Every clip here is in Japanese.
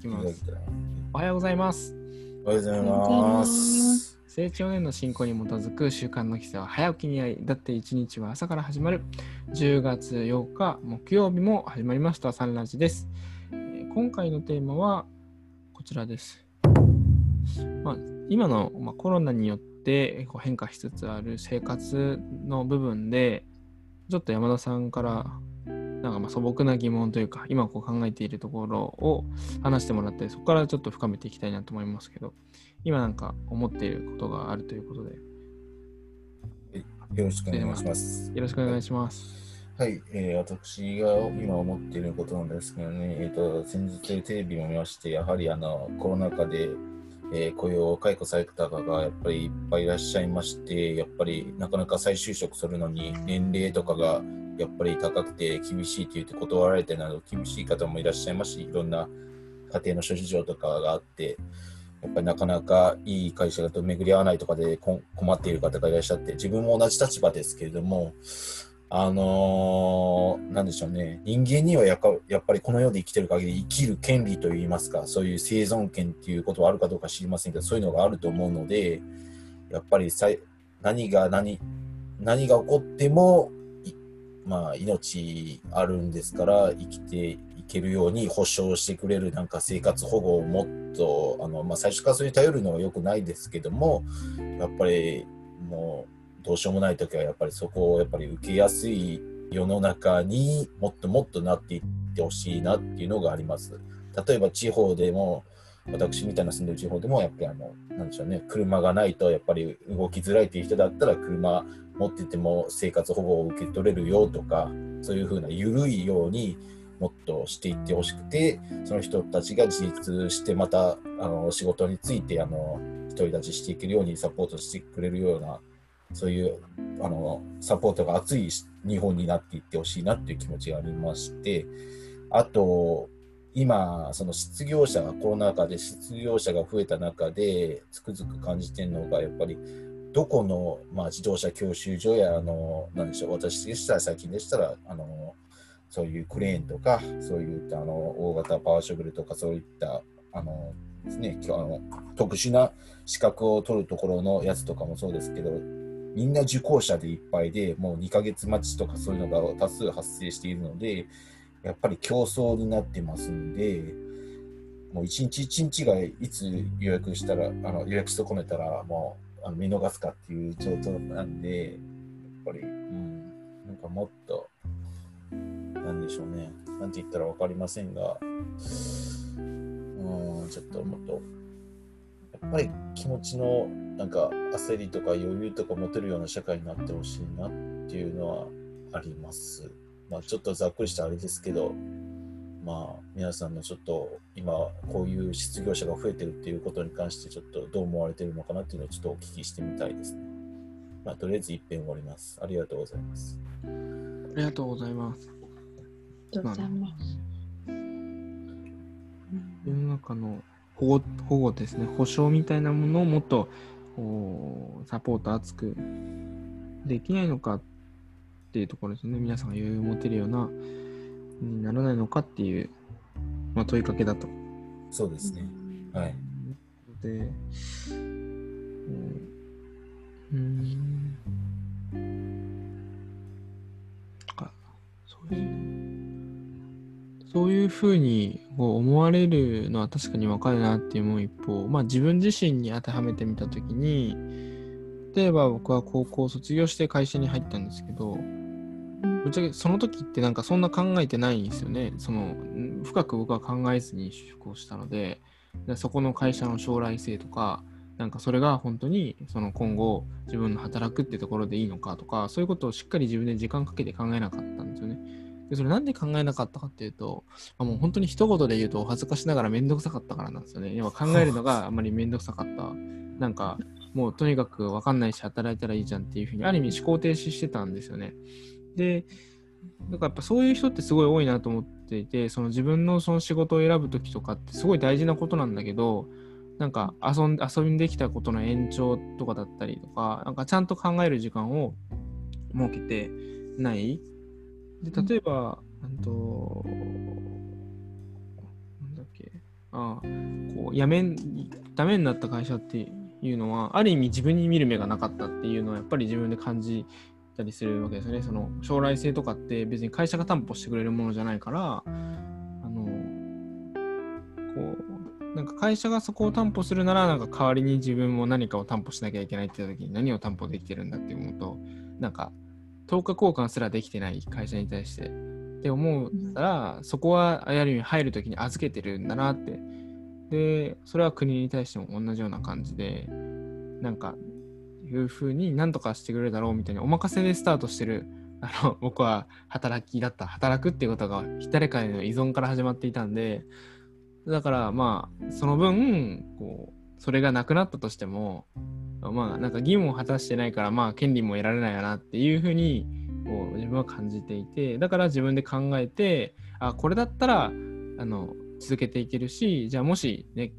きます。おはようございます。おはようございます。成長年の進行に基づく習慣の規制は早起きにあい、だって一日は朝から始まる。10月8日木曜日も始まりましたサンラジです。えー今回のテーマはこちらです。まあ、今の、まあ、コロナによってこう変化しつつある生活の部分で、ちょっと山田さんからなんかまあ素朴な疑問というか、今こう考えているところを話してもらって、そこからちょっと深めていきたいなと思いますけど、今なんか思っていることがあるということで、よろしくお願いします。よろしくお願いします。はい、えー私が今思っていることなんですけどね、えー、と先日テレビを見まして、やはりあのコロナ禍で、えー雇用を解雇された方がやっぱりいっぱいいらっしゃいまして、やっぱりなかなか再就職するのに年齢とかがやっぱり高くて厳しいと言って断られてなど厳しい方もいらっしゃいますし、いろんな家庭の諸事情とかがあって、やっぱりなかなかいい会社だと巡り合わないとかで困っている方がいらっしゃって、自分も同じ立場ですけれども、あのーなんでしょうね、人間にはやっぱりこの世で生きてる限り生きる権利といいますか、そういう生存権っていうことはあるかどうか知りませんけど、そういうのがあると思うので、やっぱりさ何が何、何が起こっても、まあ、命あるんですから、生きていけるように保障してくれるなんか生活保護をもっと、あのまあ、最初からそれに頼るのは良くないですけども、やっぱりもう、どうしようもない時はやっぱりそこをやっぱり受けやすい世の中にもっともっとなっていってほしいなっていうのがあります。例えば地方でも私みたいな住んでる地方でもやっぱりあのなんでしょうね車がないとやっぱり動きづらいっていう人だったら車持ってても生活保護を受け取れるよとかそういうふうな緩いようにもっとしていってほしくてその人たちが自立してまたあの仕事についてあの独り立ちしていけるようにサポートしてくれるようなそういうあのサポートが熱い日本になっていってほしいなっていう気持ちがありまして、あと、今、その失業者が、コロナ禍で失業者が増えた中で、つくづく感じてるのが、やっぱり、どこの、まあ、自動車教習所や、あの、なんでしょう、私でしたら、最近でしたら、あの、そういうクレーンとか、そういったあの大型パワーショベルとか、そういった、あの、ですね、あの特殊な資格を取るところのやつとかもそうですけど、みんな受講者でいっぱいで、もう2ヶ月待ちとかそういうのが多数発生しているので、やっぱり競争になってますんで、もう一日一日がいつ予約したら、あの予約してこねたら、もうあの見逃すかっていう状況なんで、やっぱり、うん、なんかもっと、なんでしょうね、なんて言ったら分かりませんが、うん、ちょっともっと、やっぱり気持ちのなんか焦りとか余裕とか持てるような社会になってほしいなっていうのはあります。まあちょっとざっくりしたあれですけど、まあ皆さんのちょっと今こういう失業者が増えてるっていうことに関してちょっとどう思われてるのかなっていうのをちょっとお聞きしてみたいですね。まあとりあえず一遍終わります。ありがとうございます。ありがとうございます。ありがとうございます。世の中の保護保護ですね、保障みたいなものをもっとサポート厚くできないのかっていうところですね。皆さんが余裕を持てるようなにならないのかっていう、まあ、問いかけだと。そうですね。はい。で、うん、うんかそういう、そういうふうにこう思われるのは確かにわかるなっていう一方、まあ自分自身に当てはめてみたときに、例えば僕は高校を卒業して会社に入ったんですけど、ぶっちゃけその時ってなんかそんな考えてないんですよね。そのん深く僕は考えずに就職をしたので、でそこの会社の将来性とか、なんかそれが本当にその今後自分の働くってところでいいのかとか、そういうことをしっかり自分で時間かけて考えなかったんですよね。でそれなんで考えなかったかっていうと、まあもう本当に一言で言うとお恥ずかしながらめんどくさかったからなんですよね。今考えるのが あんまりめんどくさかった。なんかもうとにかく分かんないし働いたらいいじゃんっていうふうにある意味思考停止してたんですよね。で、だからやっぱそういう人ってすごい多いなと思っていて、その自分のその仕事を選ぶときとかってすごい大事なことなんだけど、なんか遊ん遊びにできたことの延長とかだったりとか、なんかちゃんと考える時間を設けてない。で、例えば、うんと、なんだっけ、あこうやめんダメになった会社っていうのはある意味自分に見る目がなかったっていうのはやっぱり自分で感じたりするわけですよね。その将来性とかって別に会社が担保してくれるものじゃないからあのこうなんか会社がそこを担保するならなんか代わりに自分も何かを担保しなきゃいけないって言った時に何を担保できてるんだって思うとなんか10日交換すらできてない会社に対してって思ったら、そこはある意味入る時に預けてるんだなって。でそれは国に対しても同じような感じでなんかいうふうに何とかしてくれるだろうみたいにお任せでスタートしてるあの 僕は働きだった働くっていうことが誰かへの依存から始まっていたんでだからまあその分こうそれがなくなったとしてもまあなんか義務を果たしてないからまあ権利も得られないよなっていうふうにこう自分は感じていてだから自分で考えてあこれだったらあの続けていけるしじゃあもしね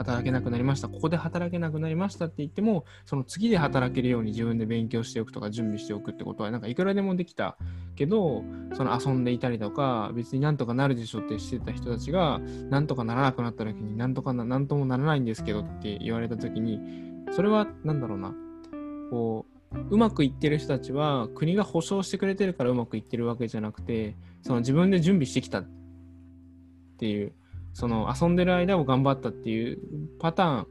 働けなくなりました。ここで働けなくなりましたって言ってもその次で働けるように自分で勉強しておくとか準備しておくってことはなんかいくらでもできたけどその遊んでいたりとか別になんとかなるでしょってしてた人たちがなんとかならなくなった時になんとかななんともならないんですけどって言われた時にそれは何だろうな。こううまくいってる人たちは国が保証してくれてるからうまくいってるわけじゃなくてその自分で準備してきたっていうその遊んでる間を頑張ったっていうパターン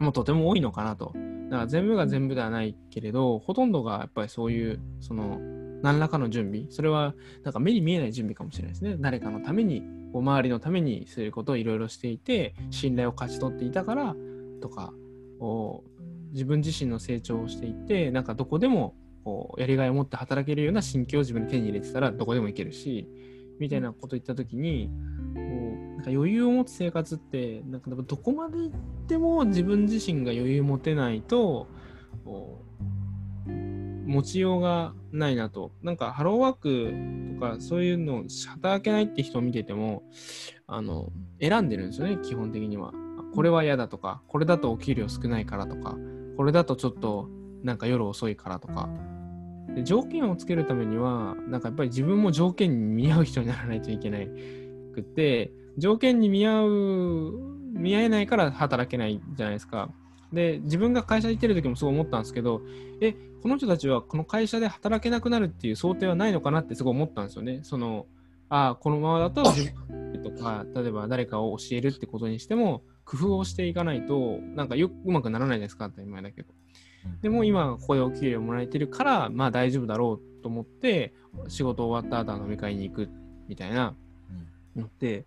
もとても多いのかなと。だから全部が全部ではないけれど、ほとんどがやっぱりそういう、その、何らかの準備、それはなんか目に見えない準備かもしれないですね。誰かのために、こう周りのためにすることをいろいろしていて、信頼を勝ち取っていたからとか、こう自分自身の成長をしていって、なんかどこでもこうやりがいを持って働けるような心境を自分で手に入れてたらどこでも行けるし、みたいなこと言ったときに、なんか余裕を持つ生活ってなんかどこまで行っても自分自身が余裕持てないと持ちようがないなと。なんかハローワークとかそういうのを働けないって人を見ててもあの選んでるんですよね基本的には。これは嫌だとかこれだとお給料少ないからとかこれだとちょっとなんか夜遅いからとか。で条件をつけるためにはなんかやっぱり自分も条件に見合う人にならないといけないくて条件に見合う、見合えないから働けないじゃないですか。で、自分が会社に行ってる時もそう思ったんですけど、え、この人たちはこの会社で働けなくなるっていう想定はないのかなってすごい思ったんですよね。その、あ、このままだと自分とか、例えば誰かを教えるってことにしても、工夫をしていかないと、なんかようまくならないですか当たり前だけど。でも今、ここでお給料もらえてるから、まあ大丈夫だろうと思って、仕事終わった後は飲み会に行くみたいなのって、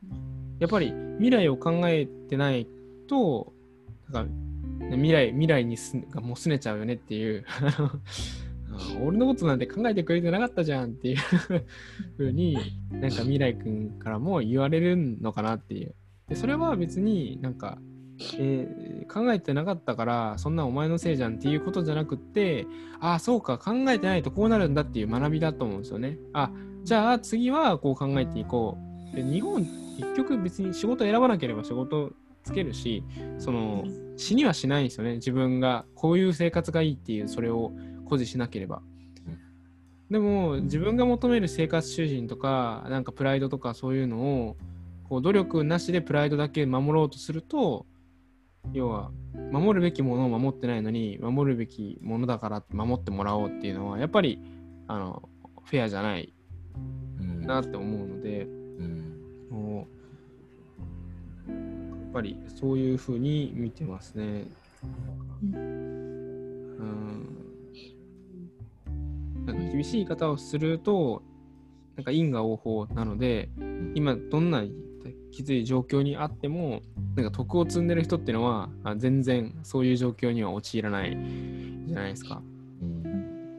やっぱり未来を考えてないと、なんか未来、未来にすがもうすねちゃうよねっていう 俺のことなんて考えてくれてなかったじゃんっていう ふうに、なんか未来君からも言われるのかなっていう。でそれは別になんか、えー、考えてなかったからそんなお前のせいじゃんっていうことじゃなくってああそうか考えてないとこうなるんだっていう学びだと思うんですよね。あじゃあ次はこう考えていこう。で日本結局別に仕事選ばなければ仕事つけるし、その死にはしないんですよね。自分がこういう生活がいいっていう、それを誇示しなければ。でも自分が求める生活主人とか、なんかプライドとかそういうのを、こう努力なしでプライドだけ守ろうとすると、要は守るべきものを守ってないのに守るべきものだから守ってもらおうっていうのはやっぱりあのフェアじゃないなって思うので、ぱりそういうふうに見てますね。うんなんか厳しい言い方をすると、なんか因果応報なので、今どんなきつい状況にあっても、なんか徳を積んでる人っていうのは、全然そういう状況には陥らないじゃないですか。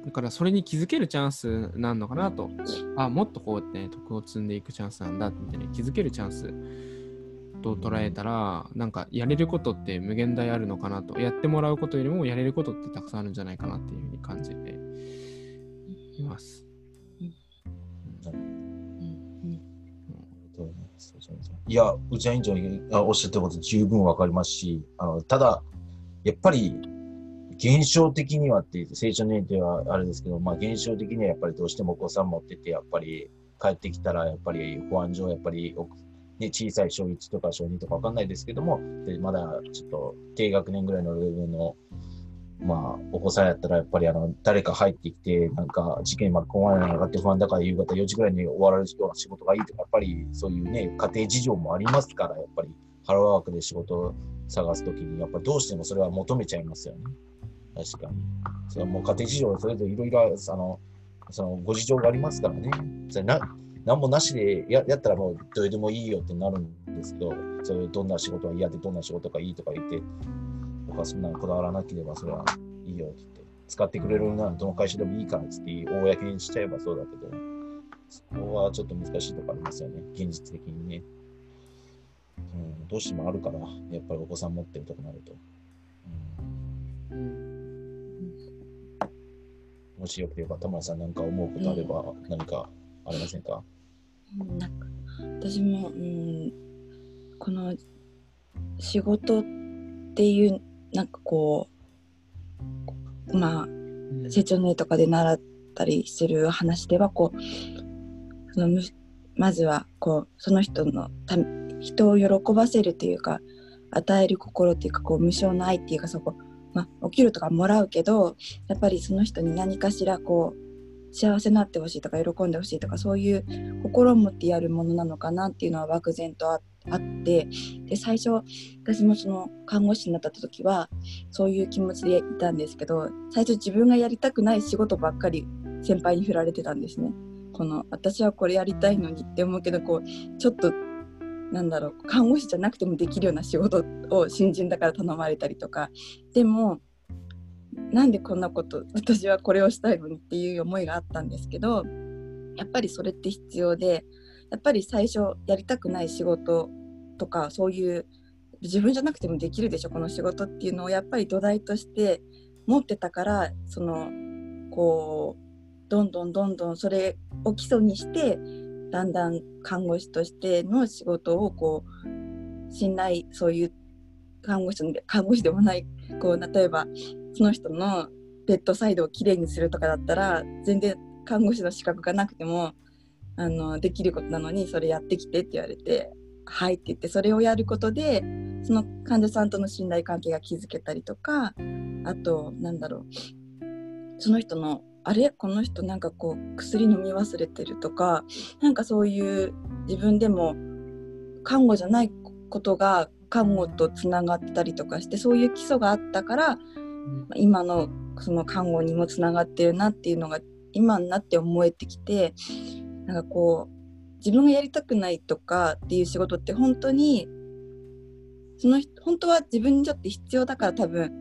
だからそれに気づけるチャンスなんのかなと。あ、もっとこうやって、ね、徳を積んでいくチャンスなんだってね、気づけるチャンスと捉えたら、なんかやれることって無限大あるのかなと。やってもらうことよりもやれることってたくさんあるんじゃないかなっていうふうに感じています。いや、内田委員長がおっしゃってること十分わかりますし、あのただ、やっぱり現象的にはっていう成長年齢はあれですけど、まあ現象的にはやっぱりどうしてもお子さん。持ってて、やっぱり帰ってきたらやっぱり保安上やっぱりね、小さい小1とか小2とかわかんないですけども、でまだちょっと低学年ぐらいのレベルの、まあ、お子さんやったら、やっぱりあの、誰か入ってきて、なんか事件に巻き込まれないのかって不安だから夕方4時ぐらいに終わられるような仕事がいいとか、やっぱりそういうね、家庭事情もありますから、やっぱりハローワークで仕事を探すときに、やっぱりどうしてもそれは求めちゃいますよね。確かに。それはもう家庭事情それぞれいろいろ、あの、そのご事情がありますからね。それな何もなしでややったらもうどれでもいいよってなるんですけど、それどんな仕事は嫌でどんな仕事がいいとか言って、僕はそんなのこだわらなければそれはいいよって言って、使ってくれるならどの会社でもいいからって言って、公にしちゃえばそうだけど、そこはちょっと難しいとこありますよね、現実的にね。うん、どうしてもあるから、やっぱりお子さん持ってるとこなると。うんもしよければ、田村さんなんか思うことあれば、何かありませんか、なんか私も、うん、この仕事っていうなんかこうまあ成長の絵とかで習ったりする話ではこうそのむまずはこうその人のた人を喜ばせるというか与える心っていうかこう無償の愛っていうかそこ、まあ、お給料とかもらうけどやっぱりその人に何かしらこう幸せになってほしいとか喜んでほしいとかそういう心を持ってやるものなのかなっていうのは漠然とあってで最初私もその看護師になった時はそういう気持ちでいたんですけど最初自分がやりたくない仕事ばっかり先輩に振られてたんですね。この私はこれやりたいのにって思うけどこうちょっとなんだろう看護師じゃなくてもできるような仕事を新人だから頼まれたりとかでもなんでこんなこと私はこれをしたいのにっていう思いがあったんですけどやっぱりそれって必要でやっぱり最初やりたくない仕事とかそういう自分じゃなくてもできるでしょこの仕事っていうのをやっぱり土台として持ってたからそのこうどんどんどんどんそれを基礎にしてだんだん看護師としての仕事をこう信頼そういう看護師の看護師でもないこう例えばその人のベッドサイドをきれいにするとかだったら全然看護師の資格がなくてもあのできることなのにそれやってきてって言われて「はい」って言ってそれをやることでその患者さんとの信頼関係が築けたりとかあとなんだろうその人のあれ？この人なんかこう薬飲み忘れてるとかなんかそういう自分でも看護じゃないことが看護とつながったりとかしてそういう基礎があったから今のその看護にもつながってるなっていうのが今になって思えてきてなんかこう自分がやりたくないとかっていう仕事って本当にその本当は自分にとって必要だから多分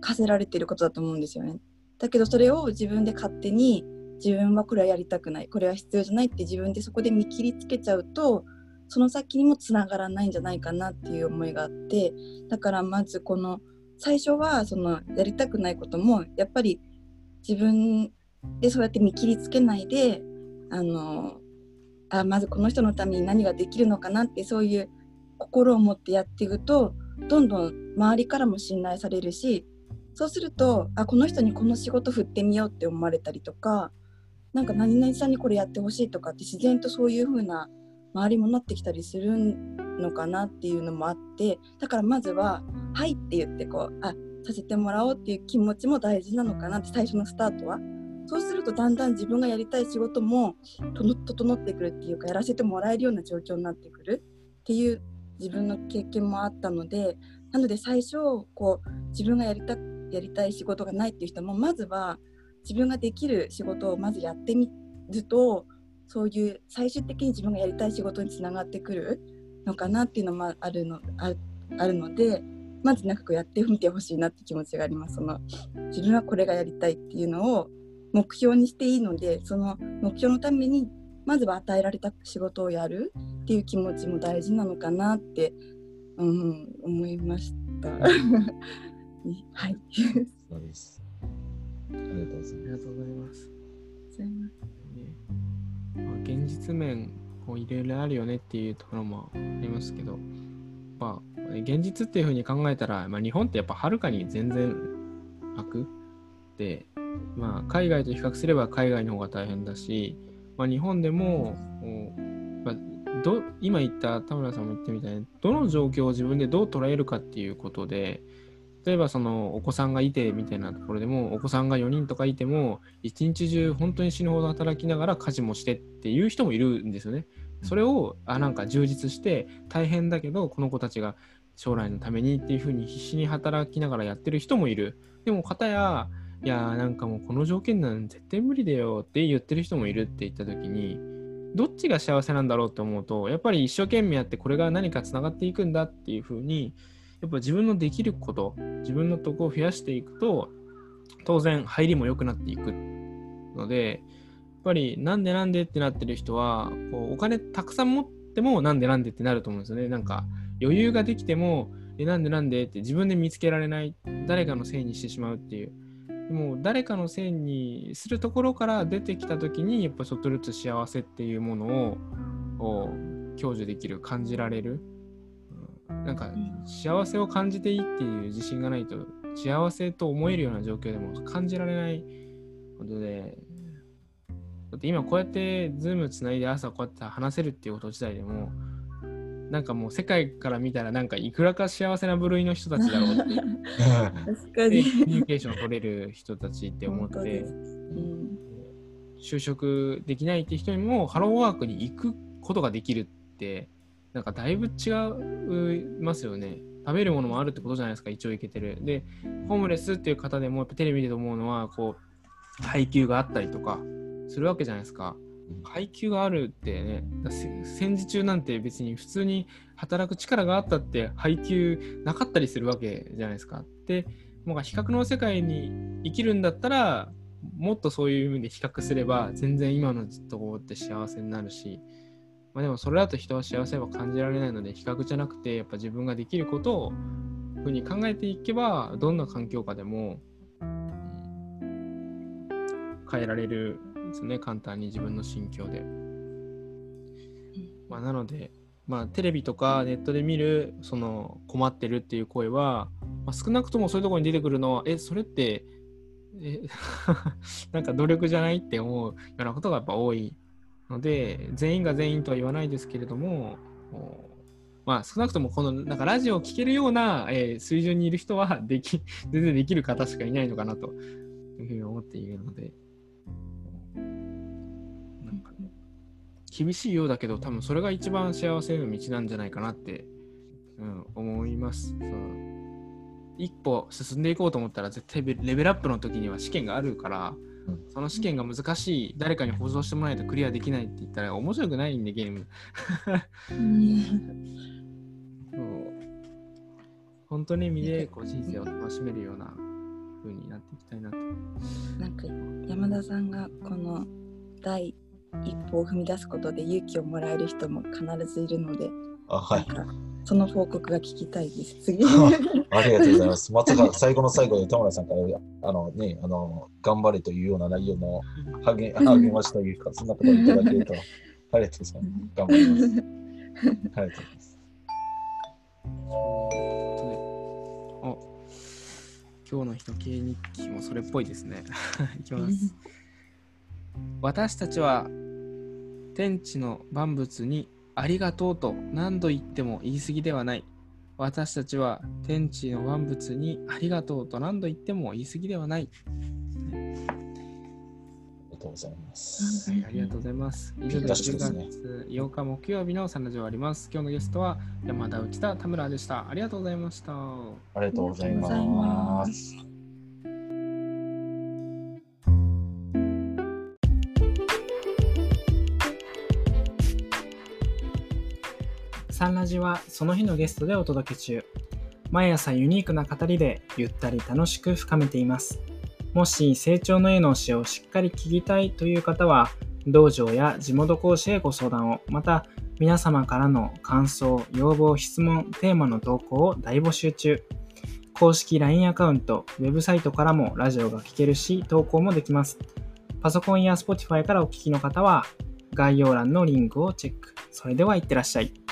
課せられてることだと思うんですよね。だけどそれを自分で勝手に自分はこれはやりたくないこれは必要じゃないって自分でそこで見切りつけちゃうとその先にもつながらないんじゃないかなっていう思いがあってだからまずこの最初はそのやりたくないこともやっぱり自分でそうやって見切りつけないであのあまずこの人のために何ができるのかなってそういう心を持ってやっていくとどんどん周りからも信頼されるしそうするとあこの人にこの仕事振ってみようって思われたりとかなんか何々さんにこれやってほしいとかって自然とそういう風な周りもなってきたりするのかなっていうのもあってだからまずは「はい」って言ってこうあさせてもらおうっていう気持ちも大事なのかなって最初のスタートは。そうするとだんだん自分がやりたい仕事も整ってくるっていうかやらせてもらえるような状況になってくるっていう自分の経験もあったのでなので最初こう自分がやりたやりたい仕事がないっていう人もまずは自分ができる仕事をまずやってみるとそういう最終的に自分がやりたい仕事につながってくるのかなっていうのもあるのああるのでまずなんかこうやってみてほしいなって気持ちがありますその自分はこれがやりたいっていうのを目標にしていいのでその目標のためにまずは与えられた仕事をやるっていう気持ちも大事なのかなって、うん、思いました。はい。そうです。ありがとうございありがとうございます。まあ、現実面こういろいろあるよねっていうところもありますけど、まあ、現実っていうふうに考えたら、まあ、日本ってやっぱはるかに全然楽で、まあ、海外と比較すれば海外の方が大変だし、まあ、日本でもまあ、ど今言った田村さんも言ってみたいにどの状況を自分でどう捉えるかっていうことで例えばそのお子さんがいてみたいなところでもお子さんが4人とかいても一日中本当に死ぬほど働きながら家事もしてっていう人もいるんですよね。それをあなんか充実して大変だけどこの子たちが将来のためにっていうふうに必死に働きながらやってる人もいる。でも片やいやなんかもうこの条件なん絶対無理だよって言ってる人もいるって言った時にどっちが幸せなんだろうって思うとやっぱり一生懸命やってこれが何かつながっていくんだっていうふうにやっぱ自分のできること自分のとこを増やしていくと当然入りも良くなっていくのでぱりなんでなんでってなってる人はこうお金たくさん持ってもなんでなんでってなると思うんですよね。なんか余裕ができてもえなんでなんでって自分で見つけられない誰かのせいにしてしまうっていう。でも誰かのせいにするところから出てきた時にやっぱちょっとずつ幸せっていうものを享受できる感じられる。なんか幸せを感じていいっていう自信がないと幸せと思えるような状況でも感じられないことでだって今こうやってズームつないで朝こうやって話せるっていうこと自体でもなんかもう世界から見たらなんかいくらか幸せな部類の人たちだろうって確かに。でコミュニケーションを取れる人たちって思ってうん就職できないって人にもハローワークに行くことができるってなんかだいぶ違いますよね食べるものもあるってことじゃないですか一応いけてるでホームレスっていう方でもやっぱテレビで思うのはこう配給があったりとかするわけじゃないですか。配給があるってね戦時中なんて別に普通に働く力があったって配給なかったりするわけじゃないですか。でもう比較の世界に生きるんだったらもっとそういう意味で比較すれば全然今のところって幸せになるし、まあ、でもそれだと人は幸せは感じられないので比較じゃなくてやっぱ自分ができることをふうに考えていけばどんな環境下でもうん変えられるんですね。簡単に自分の心境で。まあ、なので、まあ、テレビとかネットで見るその困ってるっていう声は、まあ、少なくともそういうところに出てくるのはえそれってえ なんか努力じゃないって思うようなことがやっぱ多いので全員が全員とは言わないですけれどもおまあ少なくともこのなんかラジオを聴けるような、えー水準にいる人はでき全然できる方しかいないのかなというふうに思っているので厳しいようだけど多分それが一番幸せへの道なんじゃないかなって、うん、思います。そう一歩進んでいこうと思ったら絶対レレベルアップの時には試験があるから、うん。その試験が難しい誰かに保証してもらえないとクリアできないって言ったら面白くないんでゲーム。うん。そう。本当に意味でこう人生を楽しめるような風になっていきたいなと。なんか山田さんがこの第一歩を踏み出すことで勇気をもらえる人も必ずいるので、あはい。その報告が聞きたいです。次。ありがとうございます。まさか最後の最後で田村さんから、あのね、あの、頑張れというような内容の励励ましというか、そんなことをいただけると、ありがとうございます。頑張ります。ありがとうございます。お今日の日の経日記もそれっぽいですね。いきます。私たちは天地の万物にありがとうと何度言っても言い過ぎではない。私たちは天地の万物にありがとうと何度言っても言い過ぎではない。ありがとうございます。はい、ありがとうございます。以上で10確かですね月8日木曜日のサンラジオ終わります。今日のゲストは山田内田田村でした。ありがとうございました。ありがとうござい。ますサンラジはその日のゲストでお届け中。毎朝ユニークな語りでゆったり楽しく深めています。もし成長の絵の教えをしっかり聞きたいという方は、道場や地元講師へご相談を、また皆様からの感想、要望、質問、テーマの投稿を大募集中。公式 LINE アカウント、ウェブサイトからもラジオが聞けるし、投稿もできます。パソコンや Spotify からお聞きの方は、概要欄のリンクをチェック。それではいってらっしゃい。